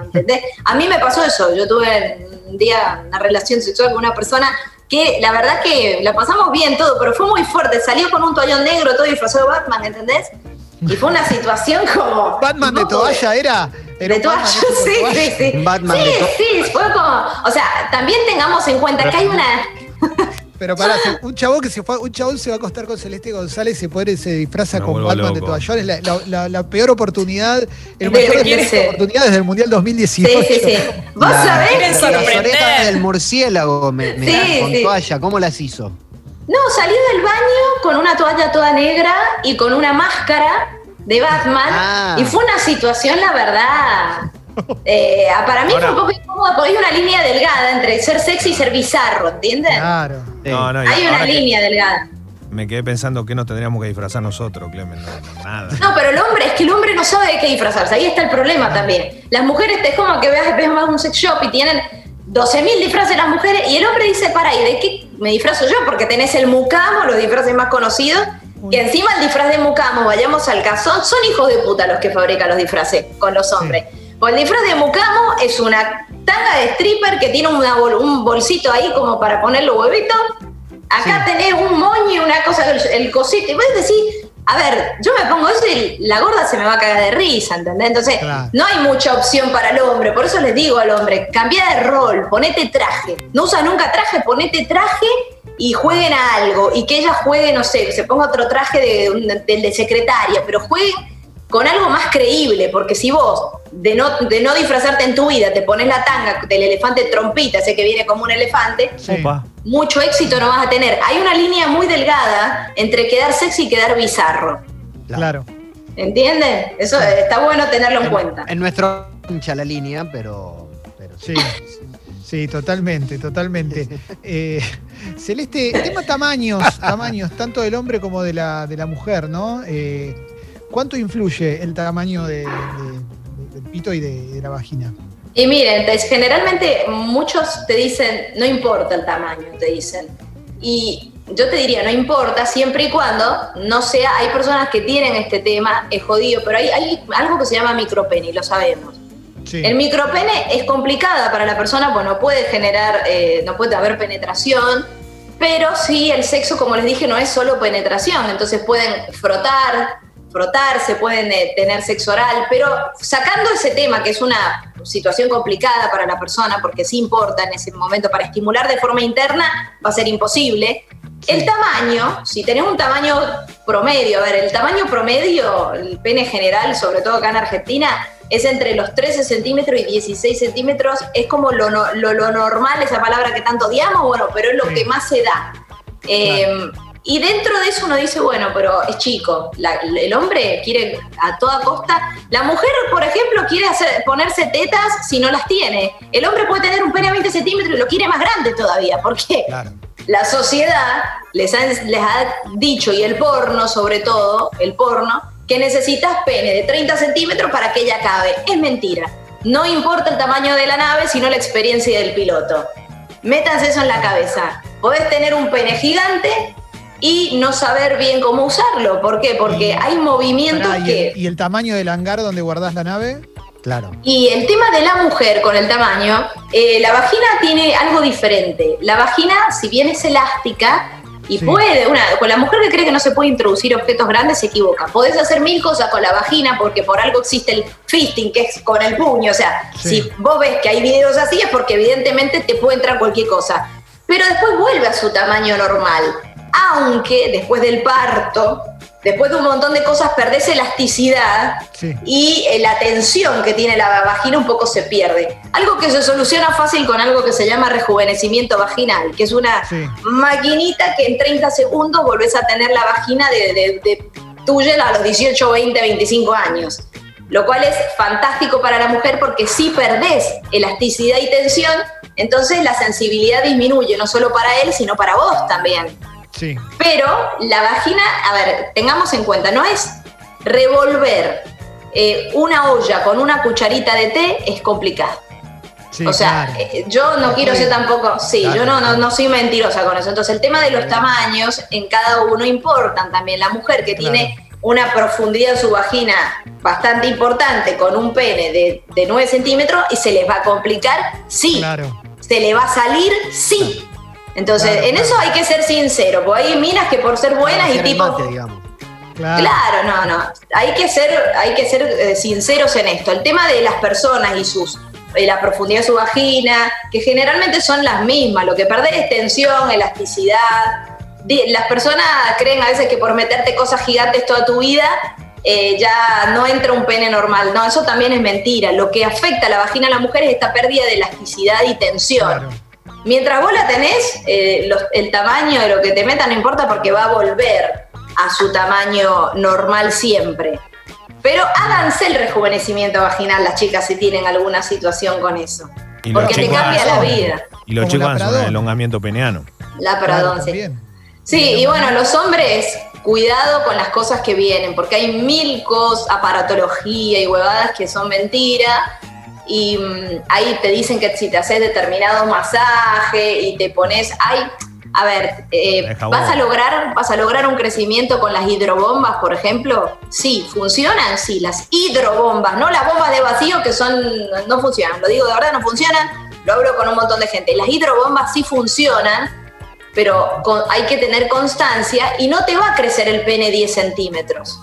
¿entendés? A mí me pasó eso. Yo tuve un día una relación sexual con una persona que la verdad que la pasamos bien todo, pero fue muy fuerte. Salió con un toallón negro todo disfrazado de Batman, ¿entendés? Y fue una situación como. ¿Batman de toalla era? De toalla, sí, sí, sí. Batman sí, sí, fue como. O sea, también tengamos en cuenta que hay una. Pero para un chabón que se fue, un chabón se va a acostar con Celeste González y se pone, se disfraza con Batman de toallón. Es la, la, la, peor oportunidad, el mayor de oportunidades del Mundial 2018. Sí, sí, sí. Vos sabés. Las orejas del murciélago me, me con toalla, ¿cómo las hizo? No, salió del baño con una toalla toda negra y con una máscara de Batman. Ah. Y fue una situación, la verdad. Eh, para mí fue un poco incómodo porque hay una línea delgada entre ser sexy y ser bizarro, ¿entiendes? Claro. hay una línea delgada. Me quedé pensando que nos tendríamos que disfrazar nosotros, Clemen. No, nada. No, pero el hombre, es que el hombre no sabe de qué disfrazarse. Ahí está el problema también. Las mujeres, te es como que veas, ves más un sex shop y tienen 12.000 disfraces las mujeres y el hombre dice, para, ¿y de qué me disfrazo yo? Porque tenés el mucamo, los disfraces más conocidos, y encima el disfraz de mucamo, vayamos al caso, son hijos de puta los que fabrican los disfraces con los hombres. Pues el disfraz de mucamo es una tanga de stripper que tiene un bolsito ahí como para poner los huevitos. Acá tenés un moño y una cosa, el, cosito. Y vos decís, a ver, yo me pongo eso y la gorda se me va a cagar de risa, ¿entendés? Entonces, no hay mucha opción para el hombre. Por eso les digo al hombre, cambia de rol, ponete traje. No usa nunca traje, ponete traje y jueguen a algo. Y que ella juegue, no sé, se ponga otro traje de, de, de secretaria, pero jueguen con algo más creíble, porque si vos, de no, de no disfrazarte en tu vida, te pones la tanga del elefante trompita, ese que viene como un elefante, mucho éxito no vas a tener. Hay una línea muy delgada entre quedar sexy y quedar bizarro. Claro. ¿Entienden? Eso está bueno tenerlo en, cuenta. En nuestro hincha la línea, pero, sí. sí. Totalmente, totalmente. Eh, Celeste, tema tamaños, tamaños, tanto del hombre como de la, de la mujer, ¿no? Eh, ¿Cuánto influye el tamaño del pito y de, la vagina? Y miren, generalmente muchos te dicen, no importa el tamaño, te dicen. Y yo te diría, no importa, siempre y cuando no sea, hay personas que tienen este tema, es jodido, pero hay, hay algo que se llama micropene, y lo sabemos. El micropene es complicada para la persona, pues no puede generar, eh, no puede haber penetración, pero sí el sexo, como les dije, no es solo penetración, entonces pueden frotar, frotarse, pueden eh, tener sexo oral, pero sacando ese tema, que es una situación complicada para la persona, porque sí importa en ese momento, para estimular de forma interna va a ser imposible. El tamaño, si tenés un tamaño promedio, a ver, el tamaño promedio, el pene general, sobre todo acá en Argentina, es entre los 13 centímetros y 16 centímetros, es como lo, lo, normal, esa palabra que tanto odiamos, bueno, pero es lo que más se da. Eh, y dentro de eso uno dice, bueno, pero es chico. el hombre quiere a toda costa. La mujer, por ejemplo, quiere hacer, ponerse tetas si no las tiene. El hombre puede tener un pene a 20 centímetros y lo quiere más grande todavía. ¿Por qué? La sociedad les ha, les ha dicho, y el porno sobre todo, el porno, que necesitas pene de 30 centímetros para que ella cabe. Es mentira. No importa el tamaño de la nave, sino la experiencia del piloto. Métanse eso en la cabeza. Podés tener un pene gigante y no saber bien cómo usarlo. ¿Por qué? Porque hay movimientos que... ¿Y el tamaño del hangar donde guardás la nave? Claro. Y el tema de la mujer con el tamaño, eh, la vagina tiene algo diferente. La vagina, si bien es elástica, y puede, una, con la mujer que cree que no se puede introducir objetos grandes se equivoca. Podés hacer mil cosas con la vagina porque por algo existe el fisting, que es con el puño. O sea, si vos ves que hay videos así es porque evidentemente te puede entrar cualquier cosa. Pero después vuelve a su tamaño normal aunque después del parto, después de un montón de cosas, perdés elasticidad y eh, la tensión que tiene la vagina un poco se pierde. Algo que se soluciona fácil con algo que se llama rejuvenecimiento vaginal, que es una maquinita que en 30 segundos volvés a tener la vagina de, de tuya a los 18, 20, 25 años. Lo cual es fantástico para la mujer porque si perdés elasticidad y tensión, entonces la sensibilidad disminuye, no solo para él, sino para vos también. Pero la vagina, a ver, tengamos en cuenta, no es revolver eh, una olla con una cucharita de té es complicado. o sea, eh, yo no quiero ser tampoco, sí, yo no, no, soy mentirosa con eso. Entonces el tema de los tamaños en cada uno importan también. La mujer que tiene una profundidad en su vagina bastante importante con un pene de, de 9 centímetros y se les va a complicar, sí. Claro. Se le va a salir, sí. Entonces, en eso hay que ser sincero, porque hay minas que por ser buenas y tipo. Claro. no, no. Hay que ser, hay que ser eh, sinceros en esto. El tema de las personas y sus eh, la profundidad de su vagina, que generalmente son las mismas. Lo que perdés es tensión, elasticidad. Las personas creen a veces que por meterte cosas gigantes toda tu vida eh, ya no entra un pene normal. No, eso también es mentira. Lo que afecta a la vagina de la mujer es esta pérdida de elasticidad y tensión. Mientras vos la tenés, eh, el tamaño de lo que te meta no importa porque va a volver a su tamaño normal siempre. Pero háganse el rejuvenecimiento vaginal las chicas si tienen alguna situación con eso. Porque te cambia la vida. Y los chicos hacen el elongamiento peneano. La pradón, sí. Sí, y bueno, los hombres, cuidado con las cosas que vienen, porque hay mil cosas, aparatología y huevadas que son mentiras y mm, ahí te dicen que si te haces determinado masaje y te pones, ay, a ver, eh, ¿vas, a lograr, ¿vas a lograr un crecimiento con las hidrobombas, por ejemplo? Sí, funcionan, sí, las hidrobombas, no las bombas de vacío que son, no funcionan, lo digo de verdad, no funcionan, lo hablo con un montón de gente. Las hidrobombas sí funcionan, pero hay que tener constancia y no te va a crecer el pene 10 centímetros.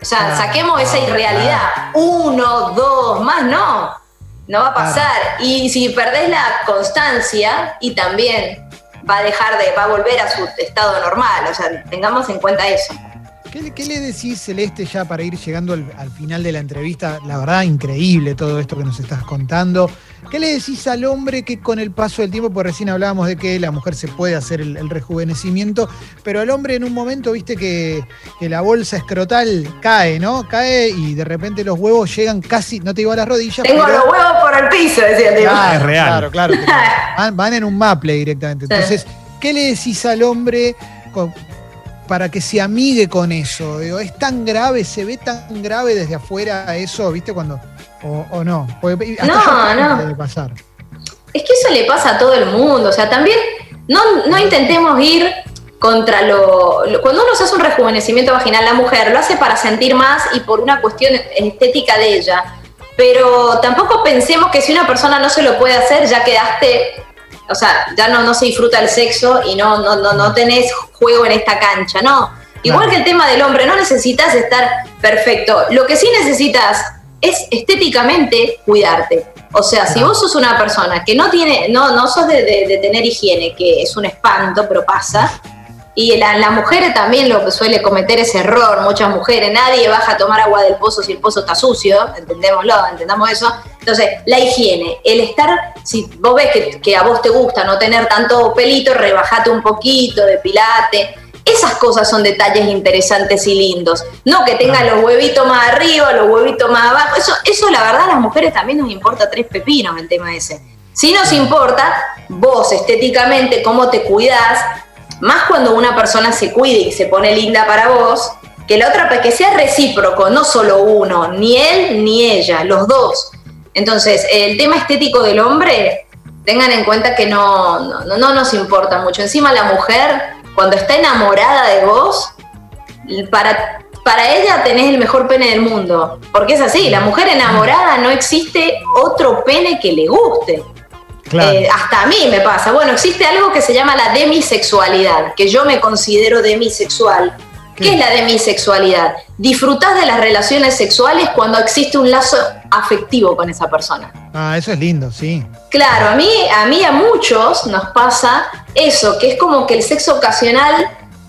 O sea, saquemos esa irrealidad. Uno, dos, más no. No va a pasar. Y si perdés la constancia, y también va a dejar de, va a volver a su estado normal. O sea, tengamos en cuenta eso. ¿Qué, le decís, Celeste, ya para ir llegando al, final de la entrevista? La verdad, increíble todo esto que nos estás contando. ¿Qué le decís al hombre que con el paso del tiempo, porque recién hablábamos de que la mujer se puede hacer el, rejuvenecimiento, pero al hombre en un momento, viste que, la bolsa escrotal cae, ¿no? Cae y de repente los huevos llegan casi, no te digo a las rodillas. Tengo los huevos por el piso, decía el Ah, es real. Claro, claro. van, van, en un maple directamente. Entonces, ¿qué le decís al hombre? Para que se amigue con eso. es tan grave, se ve tan grave desde afuera eso, ¿viste? Cuando. O, no. no, no. pasar. Es que eso le pasa a todo el mundo. O sea, también no, intentemos ir contra lo, Cuando uno se hace un rejuvenecimiento vaginal, la mujer lo hace para sentir más y por una cuestión estética de ella. Pero tampoco pensemos que si una persona no se lo puede hacer, ya quedaste o sea, ya no, no se disfruta el sexo y no, no, no, no tenés juego en esta cancha, no. Igual que el tema del hombre, no necesitas estar perfecto. Lo que sí necesitas es estéticamente cuidarte. O sea, si vos sos una persona que no tiene, no, no sos de, de tener higiene, que es un espanto, pero pasa, y la, la, mujer también lo que suele cometer ese error, muchas mujeres, nadie baja a tomar agua del pozo si el pozo está sucio, entendémoslo, entendamos eso. Entonces, la higiene, el estar, si vos ves que, a vos te gusta no tener tanto pelito, rebajate un poquito, depilate. Esas cosas son detalles interesantes y lindos. No que tenga los huevitos más arriba, los huevitos más abajo. Eso, eso la verdad a las mujeres también nos importa tres pepinos el tema ese. Si nos importa, vos estéticamente, cómo te cuidás, más cuando una persona se cuide y se pone linda para vos, que la otra, que sea recíproco, no solo uno, ni él ni ella, los dos. Entonces, el tema estético del hombre, tengan en cuenta que no, no, no nos importa mucho. Encima la mujer, cuando está enamorada de vos, para, para ella tenés el mejor pene del mundo. Porque es así, la mujer enamorada no existe otro pene que le guste. Eh, hasta a mí me pasa. Bueno, existe algo que se llama la demisexualidad, que yo me considero demisexual. ¿Qué, es la demisexualidad? Disfrutas de las relaciones sexuales cuando existe un lazo afectivo con esa persona. Ah, eso es lindo, sí. Claro, a mí, a mí a muchos nos pasa eso, que es como que el sexo ocasional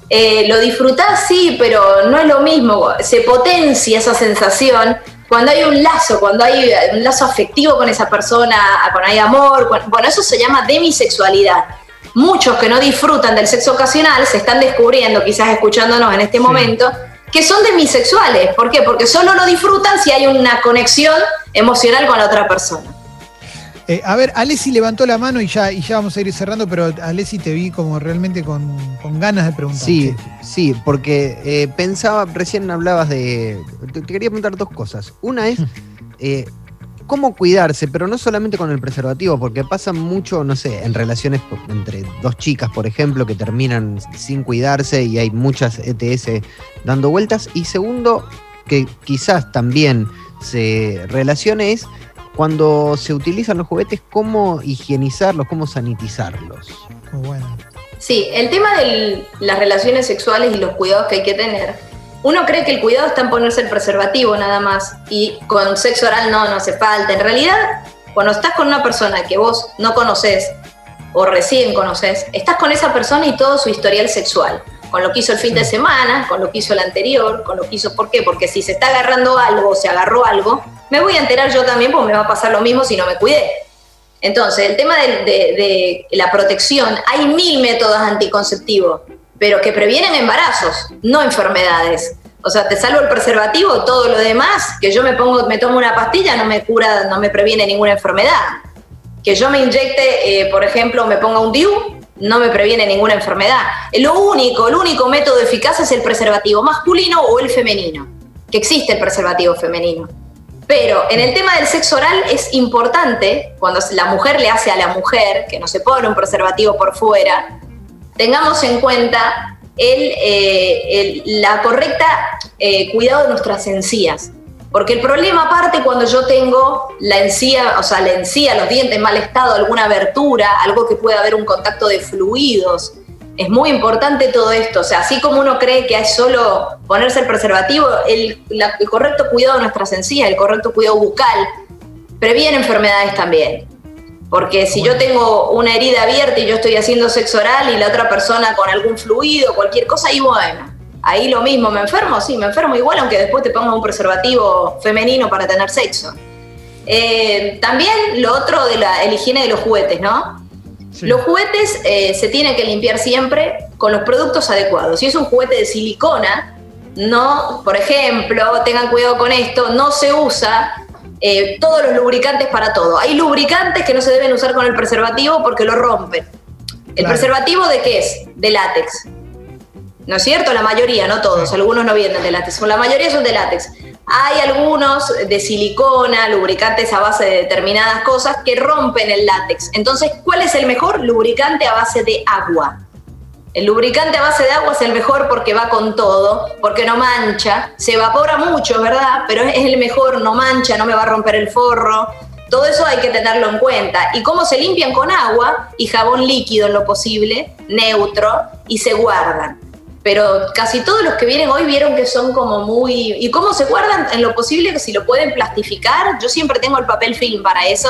eh, lo disfrutás, sí, pero no es lo mismo. Se potencia esa sensación cuando hay un lazo, cuando hay un lazo afectivo con esa persona, cuando hay amor, bueno, eso se llama demisexualidad. Muchos que no disfrutan del sexo ocasional se están descubriendo, quizás escuchándonos en este momento, que son demisexuales. ¿Por qué? Porque solo lo disfrutan si hay una conexión emocional con la otra persona. Eh, a ver, Alessi levantó la mano y ya, y ya vamos a ir cerrando, pero Alessi te vi como realmente con, ganas de preguntar. Sí, sí, porque eh, pensaba, recién hablabas de. Te, quería preguntar dos cosas. Una es. Eh, cómo cuidarse, pero no solamente con el preservativo, porque pasa mucho, no sé, en relaciones entre dos chicas, por ejemplo, que terminan sin cuidarse y hay muchas ETS dando vueltas. Y segundo, que quizás también se relacione es cuando se utilizan los juguetes, cómo higienizarlos, cómo sanitizarlos. bueno. Sí, el tema de las relaciones sexuales y los cuidados que hay que tener. Uno cree que el cuidado está en ponerse el preservativo nada más y con sexo oral no, no hace falta. En realidad, cuando estás con una persona que vos no conoces o recién conoces, estás con esa persona y todo su historial sexual con lo que hizo el fin de semana, con lo que hizo el anterior, con lo que hizo, ¿por qué? Porque si se está agarrando algo o se agarró algo, me voy a enterar yo también porque me va a pasar lo mismo si no me cuidé. Entonces, el tema de, la protección, hay mil métodos anticonceptivos, pero que previenen embarazos, no enfermedades. O sea, te salvo el preservativo, todo lo demás, que yo me pongo, me tomo una pastilla, no me cura, no me previene ninguna enfermedad. Que yo me inyecte, eh, por ejemplo, me ponga un DIU, no me previene ninguna enfermedad. Lo único, el único método eficaz es el preservativo masculino o el femenino, que existe el preservativo femenino. Pero en el tema del sexo oral es importante, cuando la mujer le hace a la mujer, que no se pone un preservativo por fuera, tengamos en cuenta el, eh, la correcta eh, cuidado de nuestras encías. Porque el problema parte cuando yo tengo la encía, o sea, la encía, los dientes en mal estado, alguna abertura, algo que pueda haber un contacto de fluidos. Es muy importante todo esto. O sea, así como uno cree que es solo ponerse el preservativo, el, el correcto cuidado de nuestras encías, el correcto cuidado bucal, previene enfermedades también. Porque si yo tengo una herida abierta y yo estoy haciendo sexo oral y la otra persona con algún fluido, cualquier cosa, y bueno, ahí lo mismo, ¿me enfermo? Sí, me enfermo igual, aunque después te pongas un preservativo femenino para tener sexo. Eh, también lo otro de la higiene de los juguetes, ¿no? Los juguetes eh, se tienen que limpiar siempre con los productos adecuados. Si es un juguete de silicona, no, por ejemplo, tengan cuidado con esto, no se usa eh, todos los lubricantes para todo. Hay lubricantes que no se deben usar con el preservativo porque lo rompen. ¿El preservativo de qué es? De látex. ¿No es cierto? La mayoría, no todos. Algunos no vienen de látex. La mayoría son de látex. Hay algunos de silicona, lubricantes a base de determinadas cosas que rompen el látex. Entonces, ¿cuál es el mejor? Lubricante a base de agua. El lubricante a base de agua es el mejor porque va con todo, porque no mancha, se evapora mucho, ¿verdad? Pero es el mejor, no mancha, no me va a romper el forro. Todo eso hay que tenerlo en cuenta. ¿Y cómo se limpian con agua y jabón líquido en lo posible, neutro, y se guardan? Pero casi todos los que vienen hoy vieron que son como muy... ¿Y cómo se guardan? En lo posible que si lo pueden plastificar, yo siempre tengo el papel film para eso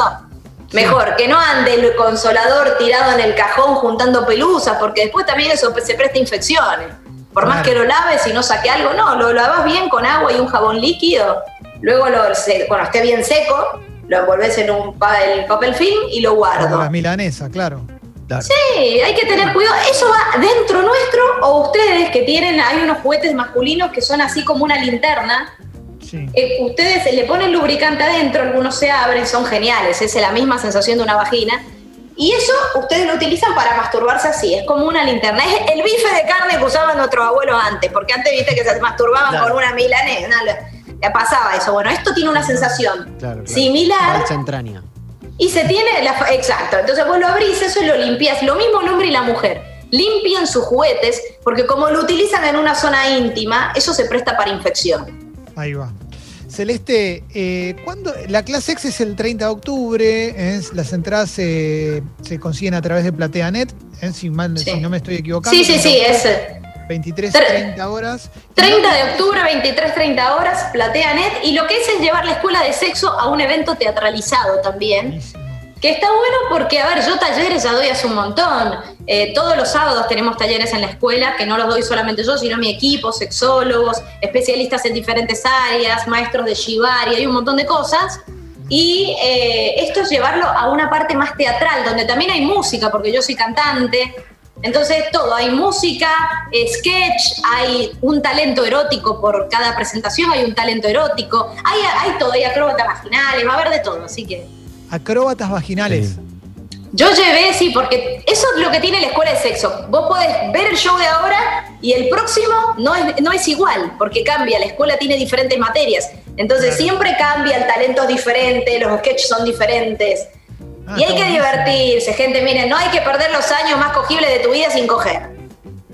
Mejor, que no ande el consolador tirado en el cajón juntando pelusas, porque después también eso se presta infecciones. Por más que lo laves y no saque algo, no, lo lavas bien con agua y un jabón líquido, luego lo, cuando esté bien seco, lo envolves en un el papel film y lo guardo. la milanesa, claro. Sí, hay que tener cuidado. ¿Eso va dentro nuestro o ustedes que tienen, hay unos juguetes masculinos que son así como una linterna, eh, ustedes le ponen lubricante adentro, algunos se abren, son geniales, es la misma sensación de una vagina. Y eso ustedes lo utilizan para masturbarse así, es como una linterna. Es el bife de carne que usaban nuestros abuelos antes, porque antes viste que se masturbaban con una milanesa. ya pasaba eso. Bueno, esto tiene una sensación similar. entraña. Y se tiene la. Exacto. Entonces vos lo abrís, eso lo limpias. Lo mismo el hombre y la mujer. Limpian sus juguetes, porque como lo utilizan en una zona íntima, eso se presta para infección. Ahí va. Celeste, eh, la clase X es el 30 de octubre, las entradas se, consiguen a través de PlateaNet, ¿eh? si, no me estoy equivocando. Sí, sí, sí, es 23, 30 horas. 30 de octubre, 23, 30 horas, PlateaNet, y lo que es es llevar la escuela de sexo a un evento teatralizado también. Que está bueno porque, a ver, yo talleres ya doy hace un montón. Eh, todos los sábados tenemos talleres en la escuela, que no los doy solamente yo, sino mi equipo, sexólogos, especialistas en diferentes áreas, maestros de Shibari, hay un montón de cosas. Y eh, esto es llevarlo a una parte más teatral, donde también hay música, porque yo soy cantante. Entonces, todo, hay música, sketch, hay un talento erótico por cada presentación, hay un talento erótico, hay, hay todo, hay acróbatas vaginales, va a haber de todo, así que Acróbatas vaginales. Yo llevé, sí, porque eso es lo que tiene la escuela de sexo. Vos podés ver el show de ahora y el próximo no es, no es igual, porque cambia. La escuela tiene diferentes materias. Entonces siempre cambia, el talento es diferente, los sketches son diferentes. Ah, y hay que divertirse, gente. Miren, no hay que perder los años más cogibles de tu vida sin coger.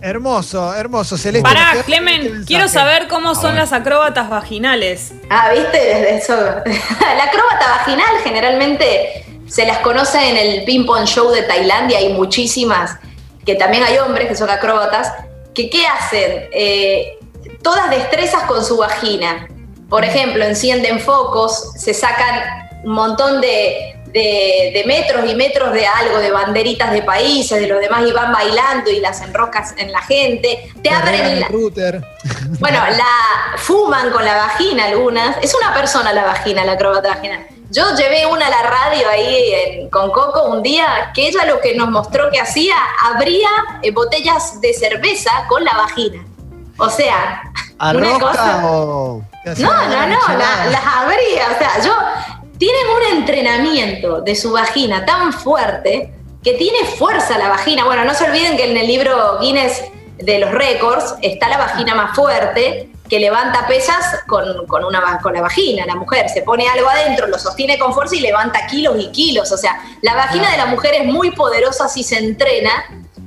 Hermoso, hermoso, Celeste. Pará, Clemen, quiero saber cómo son las acróbatas vaginales. Ah, ¿viste? Eso. la acróbata vaginal generalmente se las conoce en el ping pong show de Tailandia, hay muchísimas, que también hay hombres que son acróbatas, que ¿qué hacen? Eh, todas destrezas con su vagina. Por ejemplo, encienden focos, se sacan un montón de, de, metros y metros de algo, de banderitas de países, de los demás, y van bailando y las enroscas en la gente. Te, abren la. Bueno, la fuman con la vagina algunas. Es una persona la vagina, la acróbata vagina. Yo llevé una a la radio ahí con Coco un día que ella lo que nos mostró que hacía, abría eh, botellas de cerveza con la vagina. O sea, una cosa. No, no, no, las abría. O sea, yo tienen un entrenamiento de su vagina tan fuerte que tiene fuerza la vagina. Bueno, no se olviden que en el libro Guinness de los récords está la vagina más fuerte que levanta pesas con, una, con la vagina. La mujer se pone algo adentro, lo sostiene con fuerza y levanta kilos y kilos. O sea, la vagina de la mujer es muy poderosa si se entrena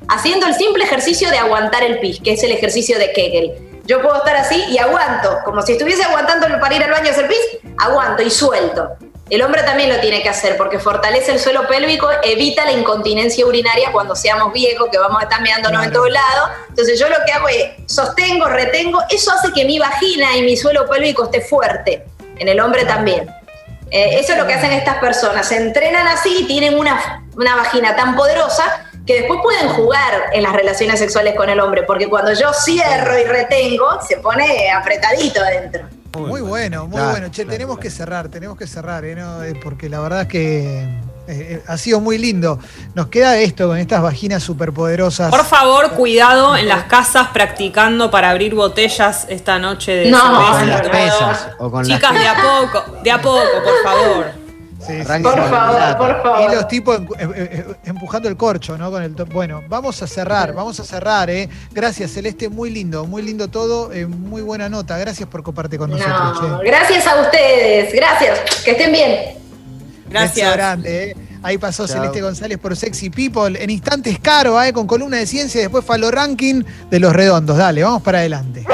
haciendo el simple ejercicio de aguantar el pis, que es el ejercicio de Kegel. Yo puedo estar así y aguanto, como si estuviese aguantando para ir al baño a hacer pis, aguanto y suelto. El hombre también lo tiene que hacer porque fortalece el suelo pélvico, evita la incontinencia urinaria cuando seamos viejos, que vamos a estar mirándonos en todos lados. Entonces yo lo que hago es sostengo, retengo, eso hace que mi vagina y mi suelo pélvico esté fuerte. En el hombre también. Eh, eso es lo que hacen estas personas. Se entrenan así y tienen una, una vagina tan poderosa que después pueden jugar en las relaciones sexuales con el hombre, porque cuando yo cierro y retengo, se pone apretadito adentro. Muy, bueno, muy bueno. Che, tenemos que cerrar, tenemos que cerrar, ¿eh? ¿No? Eh, porque la verdad es que eh, eh, ha sido muy lindo. Nos queda esto con estas vaginas superpoderosas. Por favor, cuidado en las casas practicando para abrir botellas esta noche de No, cerveza. Con las no, pesas o con Chicas, las de a poco, de a poco, por favor. Sí, sí, Arranque Por favor, por Y favor. los tipos em- em- em- empujando el corcho, ¿no? Con el to- bueno, vamos a cerrar, vamos a cerrar, ¿eh? Gracias, Celeste, muy lindo, muy lindo todo, eh, muy buena nota. Gracias por compartir con nosotros, No, gracias a ustedes, gracias. Que estén bien. Gracias. grande, ¿eh? Ahí pasó Chao. Celeste González por Sexy People. En instantes caro, ¿eh? Con columna de ciencia y después Falo Ranking de los redondos. Dale, vamos para adelante.